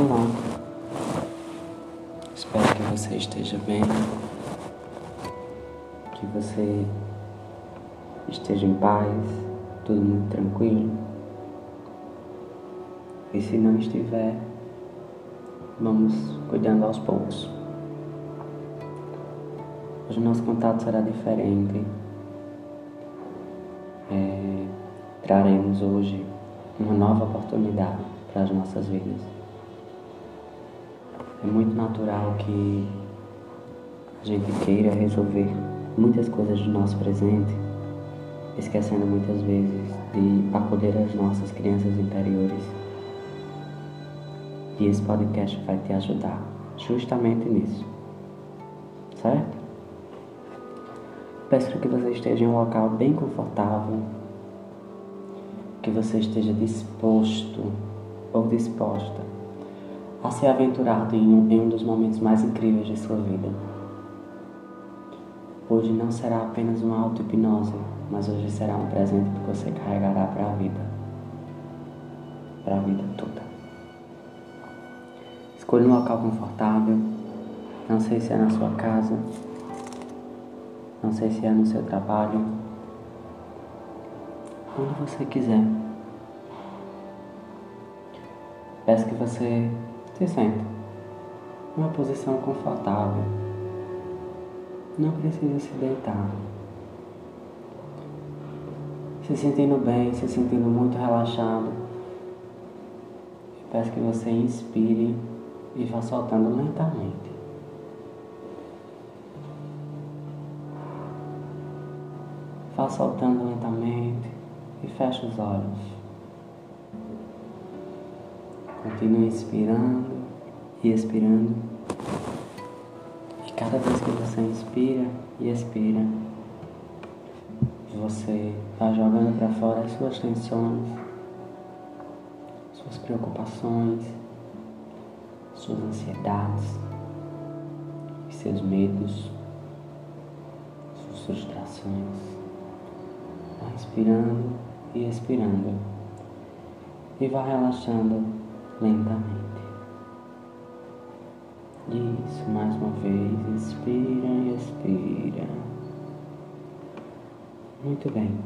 Olá, espero que você esteja bem, que você esteja em paz, tudo muito tranquilo. E se não estiver, vamos cuidando aos poucos. Hoje o nosso contato será diferente. É, traremos hoje uma nova oportunidade para as nossas vidas. É muito natural que a gente queira resolver muitas coisas do nosso presente, esquecendo muitas vezes de acolher as nossas crianças interiores. E esse podcast vai te ajudar justamente nisso. Certo? Peço que você esteja em um local bem confortável, que você esteja disposto ou disposta a se aventurar em um, em um dos momentos mais incríveis de sua vida. Hoje não será apenas uma auto-hipnose, mas hoje será um presente que você carregará para a vida. Para a vida toda. Escolha um local confortável. Não sei se é na sua casa. Não sei se é no seu trabalho. Onde você quiser. Peço que você se sente numa posição confortável. Não precisa se deitar. Se sentindo bem, se sentindo muito relaxado. Peço que você inspire e vá soltando lentamente. Vá soltando lentamente e feche os olhos. Continue inspirando e expirando. E cada vez que você inspira e expira, você vai jogando para fora as suas tensões, suas preocupações, suas ansiedades, seus medos, suas frustrações. Vai inspirando e expirando. E vai relaxando lentamente. Isso, mais uma vez, expira e expira. Muito bem.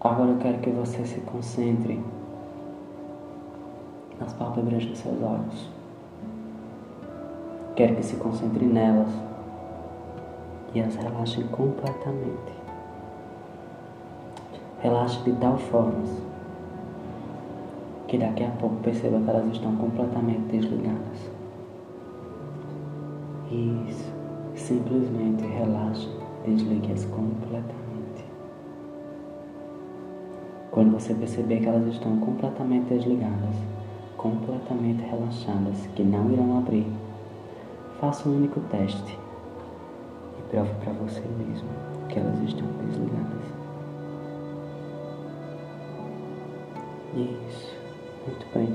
Agora eu quero que você se concentre nas pálpebras dos seus olhos. Quero que se concentre nelas e as relaxe completamente. Relaxe de tal forma que daqui a pouco perceba que elas estão completamente desligadas. Isso. Simplesmente relaxe, desligue-as completamente. Quando você perceber que elas estão completamente desligadas, completamente relaxadas, que não irão abrir, faça um único teste e prove para você mesmo que elas estão desligadas. Isso. Muito bem.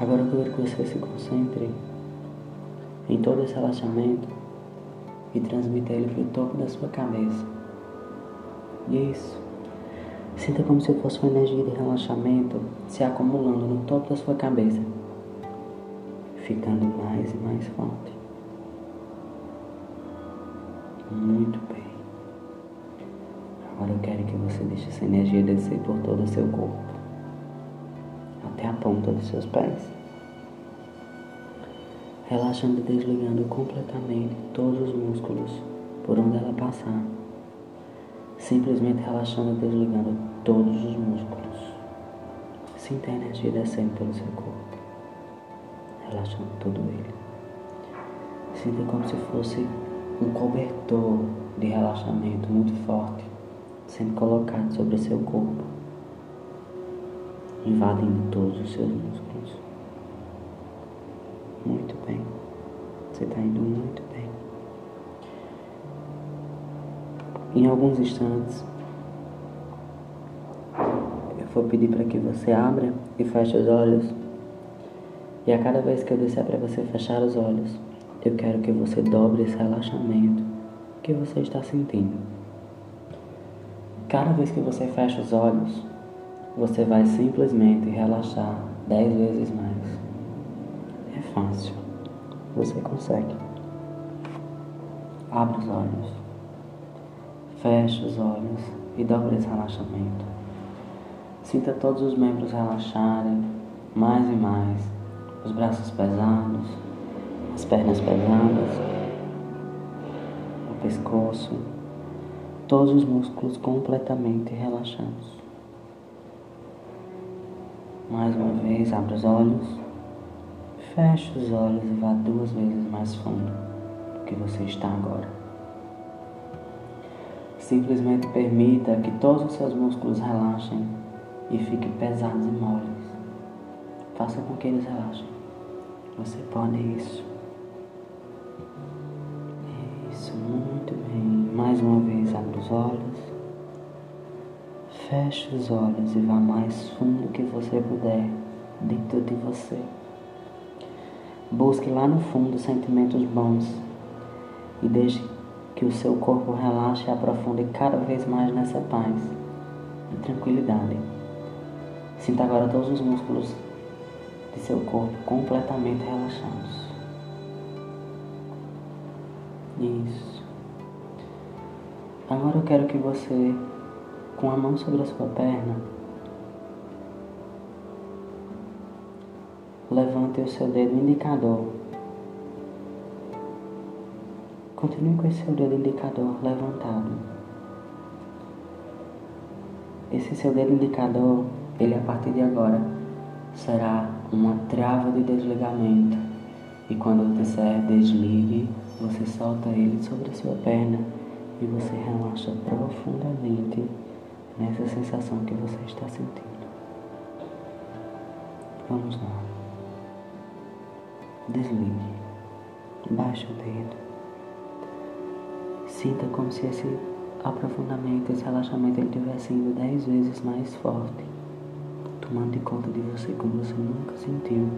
Agora eu quero que você se concentre em todo esse relaxamento e transmita ele para o topo da sua cabeça. Isso. Sinta como se fosse uma energia de relaxamento se acumulando no topo da sua cabeça, ficando mais e mais forte. Muito bem. Agora eu quero que você deixe essa energia descer por todo o seu corpo até a ponta dos seus pés. Relaxando e desligando completamente todos os músculos por onde ela passar. Simplesmente relaxando e desligando todos os músculos. Sinta a energia descendo pelo seu corpo. Relaxando todo ele. Sinta como se fosse um cobertor de relaxamento muito forte sendo colocado sobre seu corpo invadindo todos os seus músculos. Muito bem. Você está indo muito bem. Em alguns instantes, eu vou pedir para que você abra e feche os olhos. E a cada vez que eu disser para você fechar os olhos, eu quero que você dobre esse relaxamento que você está sentindo. Cada vez que você fecha os olhos, você vai simplesmente relaxar dez vezes mais. fácil. Você consegue. Abra os olhos. Feche os olhos e dobre esse relaxamento. Sinta todos os membros relaxarem mais e mais. Os braços pesados, as pernas pesadas, o pescoço, todos os músculos completamente relaxados. Mais uma vez, abra os olhos, feche os olhos e vá duas vezes mais fundo do que você está agora. Simplesmente permita que todos os seus músculos relaxem e fiquem pesados e moles. Faça com que eles relaxem. Você pode isso. Isso, muito bem. Mais uma vez, abra os olhos. Feche os olhos e vá mais fundo que você puder dentro de você. Busque lá no fundo sentimentos bons e deixe que o seu corpo relaxe e aprofunde cada vez mais nessa paz e tranquilidade. Sinta agora todos os músculos de seu corpo completamente relaxados. Isso. Agora eu quero que você com a mão sobre a sua perna, levante o seu dedo indicador. Continue com esse seu dedo indicador levantado. Esse seu dedo indicador, ele a partir de agora será uma trava de desligamento. E quando eu disser desligue, você solta ele sobre a sua perna e você relaxa profundamente nessa sensação que você está sentindo. Vamos lá. Desligue. Baixe o dedo. Sinta como se esse aprofundamento, esse relaxamento ele tivesse indo dez vezes mais forte, tomando de conta de você como você nunca sentiu.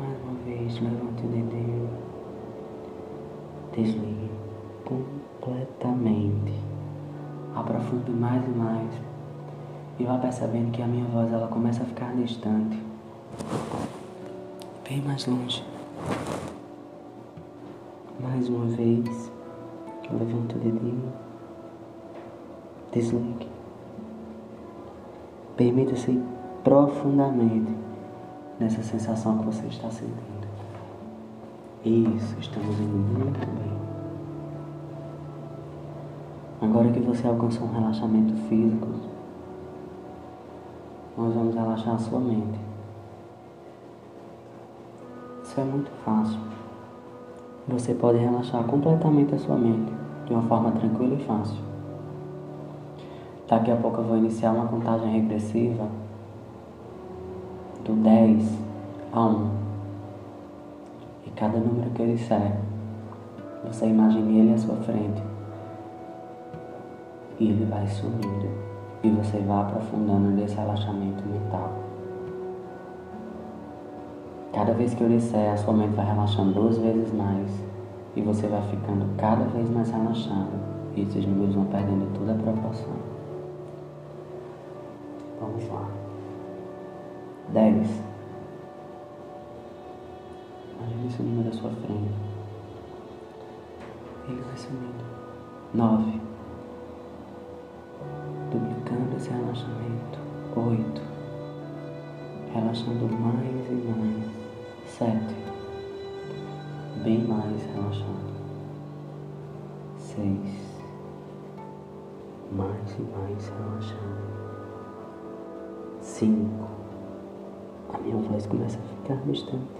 Mais uma vez, levante o dedinho. Desligue completamente aprofunde mais e mais e vá percebendo que a minha voz ela começa a ficar distante, bem mais longe. Mais uma vez, levanta o dedinho, desligue. Permita-se profundamente nessa sensação que você está sentindo. Isso, estamos indo muito bem. Agora que você alcançou um relaxamento físico, nós vamos relaxar a sua mente. Isso é muito fácil. Você pode relaxar completamente a sua mente de uma forma tranquila e fácil. Daqui a pouco eu vou iniciar uma contagem regressiva do 10 a 1. E cada número que eu disser, você imagine ele à sua frente e ele vai sumindo e você vai aprofundando nesse relaxamento mental. Cada vez que eu disser, a sua mente vai relaxando duas vezes mais e você vai ficando cada vez mais relaxado e esses números vão perdendo toda a proporção. Vamos lá. 10. Imagine esse número à sua frente. Ele vai sumindo. 9 relaxamento. 8. Relaxando mais e mais. 7. Bem mais relaxado. 6. Mais e mais relaxado. 5. A minha voz começa a ficar distante.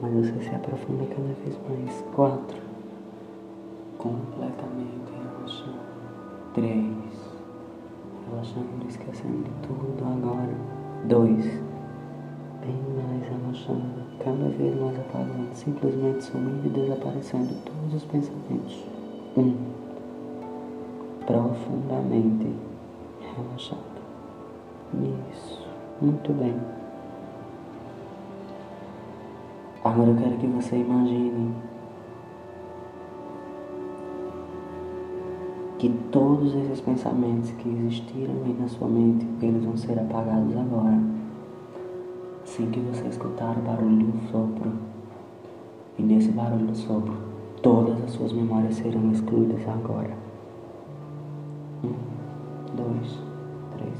Mas você se aprofunda cada vez mais. 4. Completamente relaxado. 3 relaxando, esquecendo tudo agora. Dois. Bem mais relaxado. cada vez mais apagando, simplesmente sumindo e desaparecendo todos os pensamentos. Um. Profundamente relaxado. Isso. Muito bem. Agora eu quero que você imagine que todos esses pensamentos que existiram na sua mente, eles vão ser apagados agora. sem que você escutar o barulho do sopro. E nesse barulho do sopro, todas as suas memórias serão excluídas agora. Um, dois, três.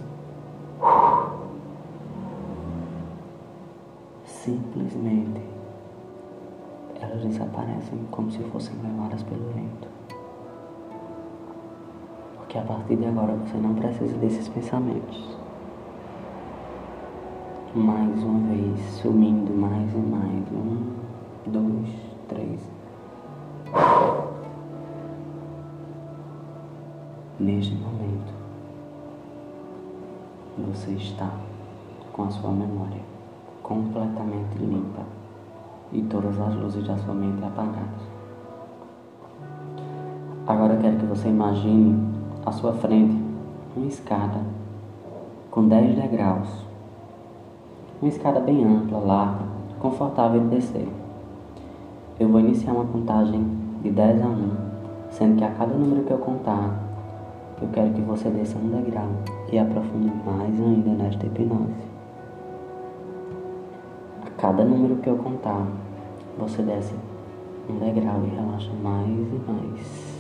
Simplesmente elas desaparecem como se fossem levadas pelo vento. Porque a partir de agora você não precisa desses pensamentos mais uma vez, sumindo mais e mais. Um, dois, três. Neste momento, você está com a sua memória completamente limpa e todas as luzes da sua mente apagadas. Agora eu quero que você imagine à sua frente uma escada com 10 degraus uma escada bem ampla, larga, confortável de descer. Eu vou iniciar uma contagem de 10 a 1, sendo que a cada número que eu contar, eu quero que você desça um degrau e aprofunde mais ainda nesta hipnose. A cada número que eu contar, você desce um degrau e relaxa mais e mais.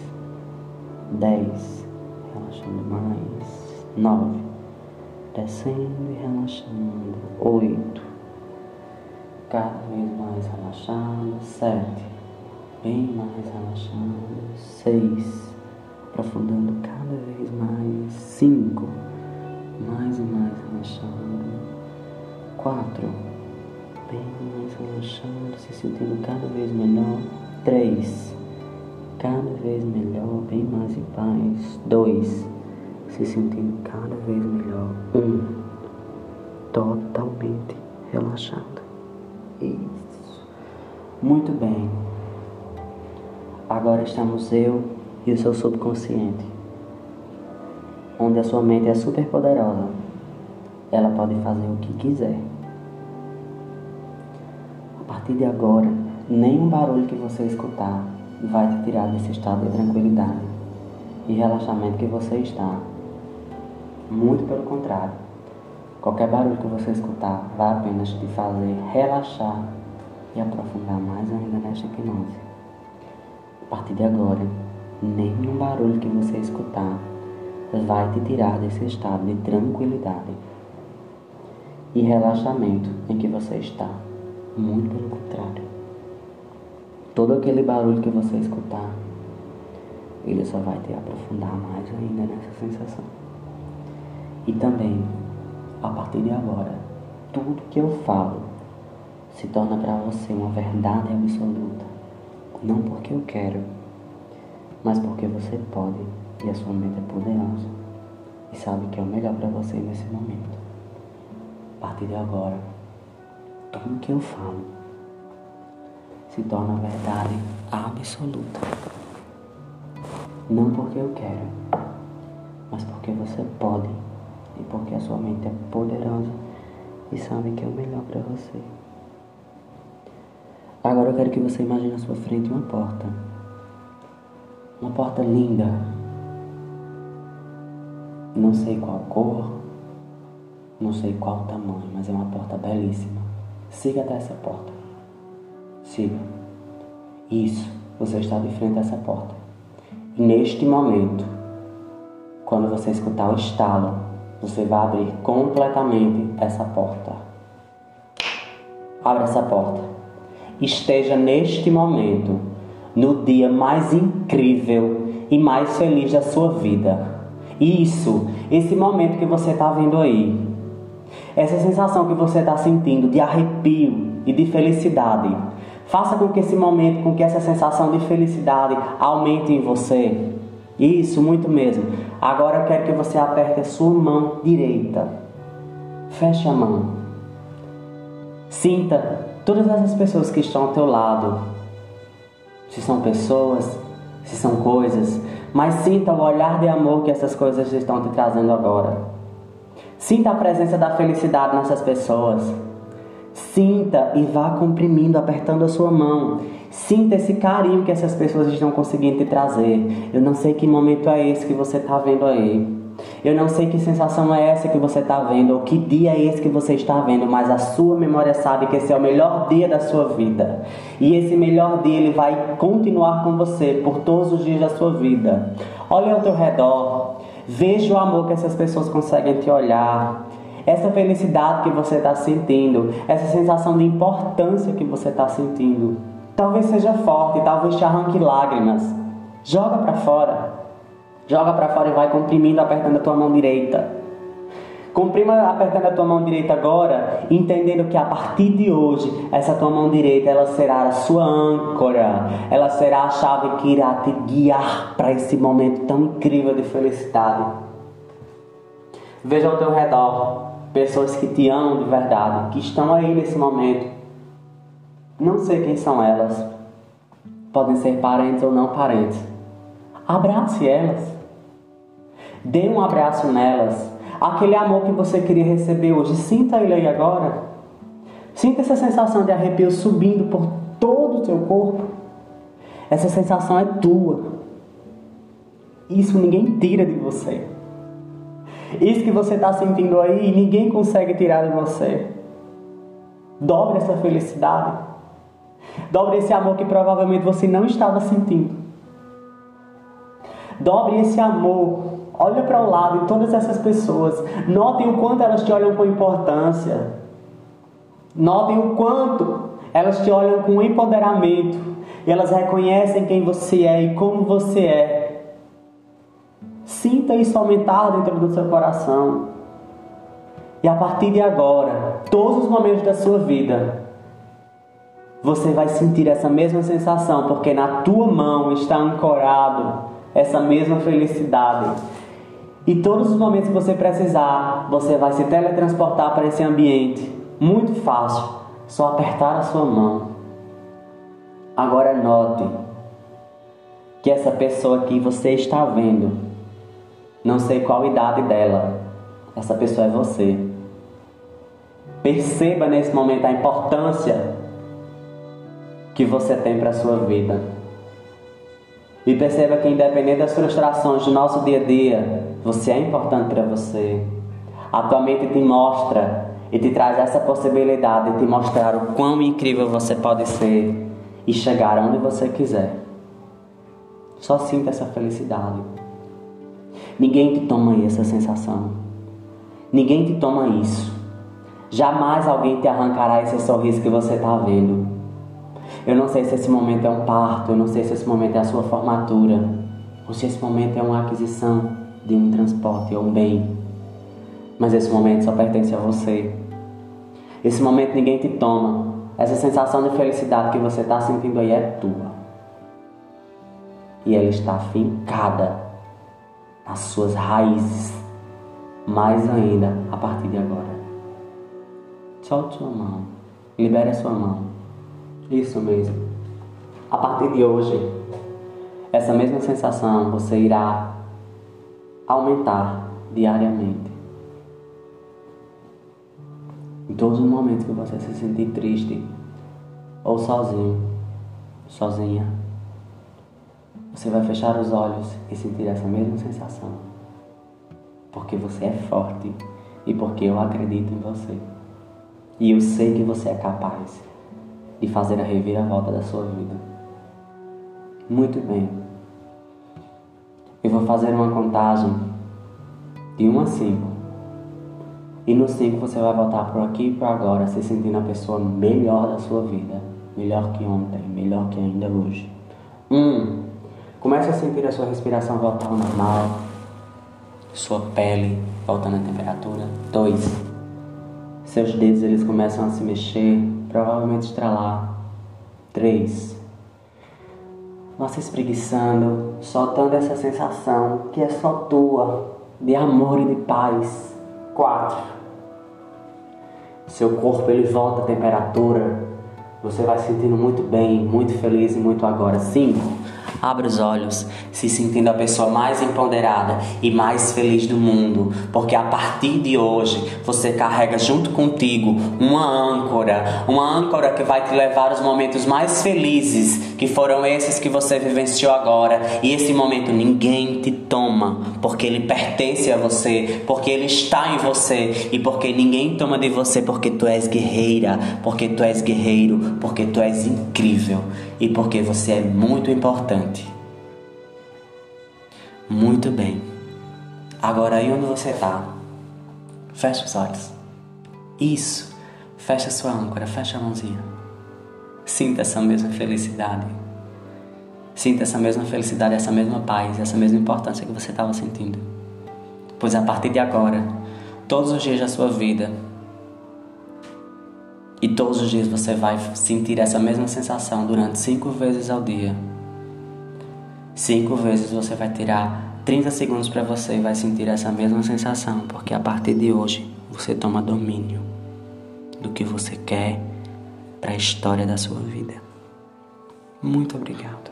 10, relaxando mais. 9, descendo e relaxando. Oito, cada vez mais relaxado. Sete, bem mais relaxado. Seis, aprofundando cada vez mais. Cinco, mais e mais relaxando. Quatro, bem mais relaxando, se sentindo cada vez melhor. Três, cada vez melhor, bem mais em paz. Dois, se sentindo cada vez melhor. Um, totalmente relaxado. Isso. Muito bem. Agora estamos eu e o seu subconsciente, onde a sua mente é super poderosa. Ela pode fazer o que quiser. A partir de agora, nenhum barulho que você escutar vai te tirar desse estado de tranquilidade e relaxamento que você está. Muito pelo contrário. Qualquer barulho que você escutar vai apenas te fazer relaxar e aprofundar mais ainda nesta hipnose. A partir de agora, nenhum barulho que você escutar vai te tirar desse estado de tranquilidade e relaxamento em que você está. Muito pelo contrário. Todo aquele barulho que você escutar, ele só vai te aprofundar mais ainda nessa sensação. E também, a partir de agora, tudo que eu falo se torna para você uma verdade absoluta. Não porque eu quero, mas porque você pode e a sua mente é poderosa e sabe que é o melhor para você nesse momento. A partir de agora, tudo que eu falo se torna verdade absoluta. Não porque eu quero, mas porque você pode e porque a sua mente é poderosa e sabe que é o melhor para você. Agora eu quero que você imagine à sua frente uma porta. Uma porta linda. Não sei qual cor, não sei qual tamanho, mas é uma porta belíssima. Siga até essa porta. Siga. Isso, você está de frente a essa porta. E neste momento, quando você escutar o estalo você vai abrir completamente essa porta. Abra essa porta. Esteja neste momento no dia mais incrível e mais feliz da sua vida. Isso, esse momento que você está vendo aí, essa sensação que você está sentindo de arrepio e de felicidade, faça com que esse momento, com que essa sensação de felicidade aumente em você. Isso, muito mesmo. Agora eu quero que você aperte a sua mão direita. Feche a mão. Sinta todas essas pessoas que estão ao teu lado. Se são pessoas, se são coisas, mas sinta o olhar de amor que essas coisas estão te trazendo agora. Sinta a presença da felicidade nessas pessoas. Sinta e vá comprimindo, apertando a sua mão. Sinta esse carinho que essas pessoas estão conseguindo te trazer. Eu não sei que momento é esse que você está vendo aí. Eu não sei que sensação é essa que você está vendo, ou que dia é esse que você está vendo, mas a sua memória sabe que esse é o melhor dia da sua vida. E esse melhor dia ele vai continuar com você por todos os dias da sua vida. Olha ao teu redor, veja o amor que essas pessoas conseguem te olhar. Essa felicidade que você está sentindo, essa sensação de importância que você está sentindo. Talvez seja forte, talvez te arranque lágrimas. Joga para fora. Joga para fora e vai comprimindo, apertando a tua mão direita. Comprima apertando a tua mão direita agora, entendendo que a partir de hoje, essa tua mão direita ela será a sua âncora, ela será a chave que irá te guiar para esse momento tão incrível de felicidade. Veja ao teu redor pessoas que te amam de verdade, que estão aí nesse momento. Não sei quem são elas, podem ser parentes ou não parentes. Abrace elas. Dê um abraço nelas. Aquele amor que você queria receber hoje, sinta ele aí agora. Sinta essa sensação de arrepio subindo por todo o seu corpo. Essa sensação é tua. Isso ninguém tira de você. Isso que você está sentindo aí, ninguém consegue tirar de você. Dobre essa felicidade. Dobre esse amor que provavelmente você não estava sentindo. Dobre esse amor. Olha para o lado de todas essas pessoas. Notem o quanto elas te olham com importância. Notem o quanto elas te olham com empoderamento. E elas reconhecem quem você é e como você é. Sinta isso aumentar dentro do seu coração. E a partir de agora, todos os momentos da sua vida, você vai sentir essa mesma sensação, porque na tua mão está ancorado essa mesma felicidade. E todos os momentos que você precisar, você vai se teletransportar para esse ambiente. Muito fácil, só apertar a sua mão. Agora note que essa pessoa que você está vendo, não sei qual idade dela, essa pessoa é você. Perceba nesse momento a importância que você tem para a sua vida. E perceba que, independente das frustrações do nosso dia a dia, você é importante para você. A tua mente te mostra e te traz essa possibilidade de te mostrar o quão incrível você pode ser e chegar onde você quiser. Só sinta essa felicidade. Ninguém te toma essa sensação. Ninguém te toma isso. Jamais alguém te arrancará esse sorriso que você está vendo. Eu não sei se esse momento é um parto, eu não sei se esse momento é a sua formatura, ou se esse momento é uma aquisição de um transporte ou um bem. Mas esse momento só pertence a você. Esse momento ninguém te toma. Essa sensação de felicidade que você está sentindo aí é tua. E ela está fincada nas suas raízes, mais ainda a partir de agora. Solte sua mão, libere a sua mão. Isso mesmo. A partir de hoje, essa mesma sensação você irá aumentar diariamente. Em todos os momentos que você se sentir triste ou sozinho, sozinha, você vai fechar os olhos e sentir essa mesma sensação. Porque você é forte e porque eu acredito em você. E eu sei que você é capaz e fazer a reviravolta da sua vida. Muito bem. Eu vou fazer uma contagem de 1 a 5. E no 5 você vai voltar por aqui e por agora, se sentindo a pessoa melhor da sua vida. Melhor que ontem, melhor que ainda hoje. 1. Um, comece a sentir a sua respiração voltar ao normal. Sua pele voltando à temperatura. 2. Seus dedos eles começam a se mexer provavelmente estralar. 3. Você espreguiçando, soltando essa sensação que é só tua, de amor e de paz. 4. Seu corpo ele volta à temperatura. Você vai sentindo muito bem, muito feliz e muito agora. 5. Abra os olhos, se sentindo a pessoa mais empoderada e mais feliz do mundo, porque a partir de hoje você carrega junto contigo uma âncora, uma âncora que vai te levar aos momentos mais felizes, que foram esses que você vivenciou agora. E esse momento ninguém te toma, porque ele pertence a você, porque ele está em você e porque ninguém toma de você porque tu és guerreira, porque tu és guerreiro, porque tu és incrível e porque você é muito importante. Muito bem. Agora aí onde você está, fecha os olhos. Isso. Fecha sua âncora, fecha a mãozinha. Sinta essa mesma felicidade. Sinta essa mesma felicidade, essa mesma paz, essa mesma importância que você estava sentindo. Pois a partir de agora, todos os dias da sua vida, e todos os dias você vai sentir essa mesma sensação durante cinco vezes ao dia. Cinco vezes você vai tirar 30 segundos para você e vai sentir essa mesma sensação, porque a partir de hoje você toma domínio do que você quer para a história da sua vida. Muito obrigado.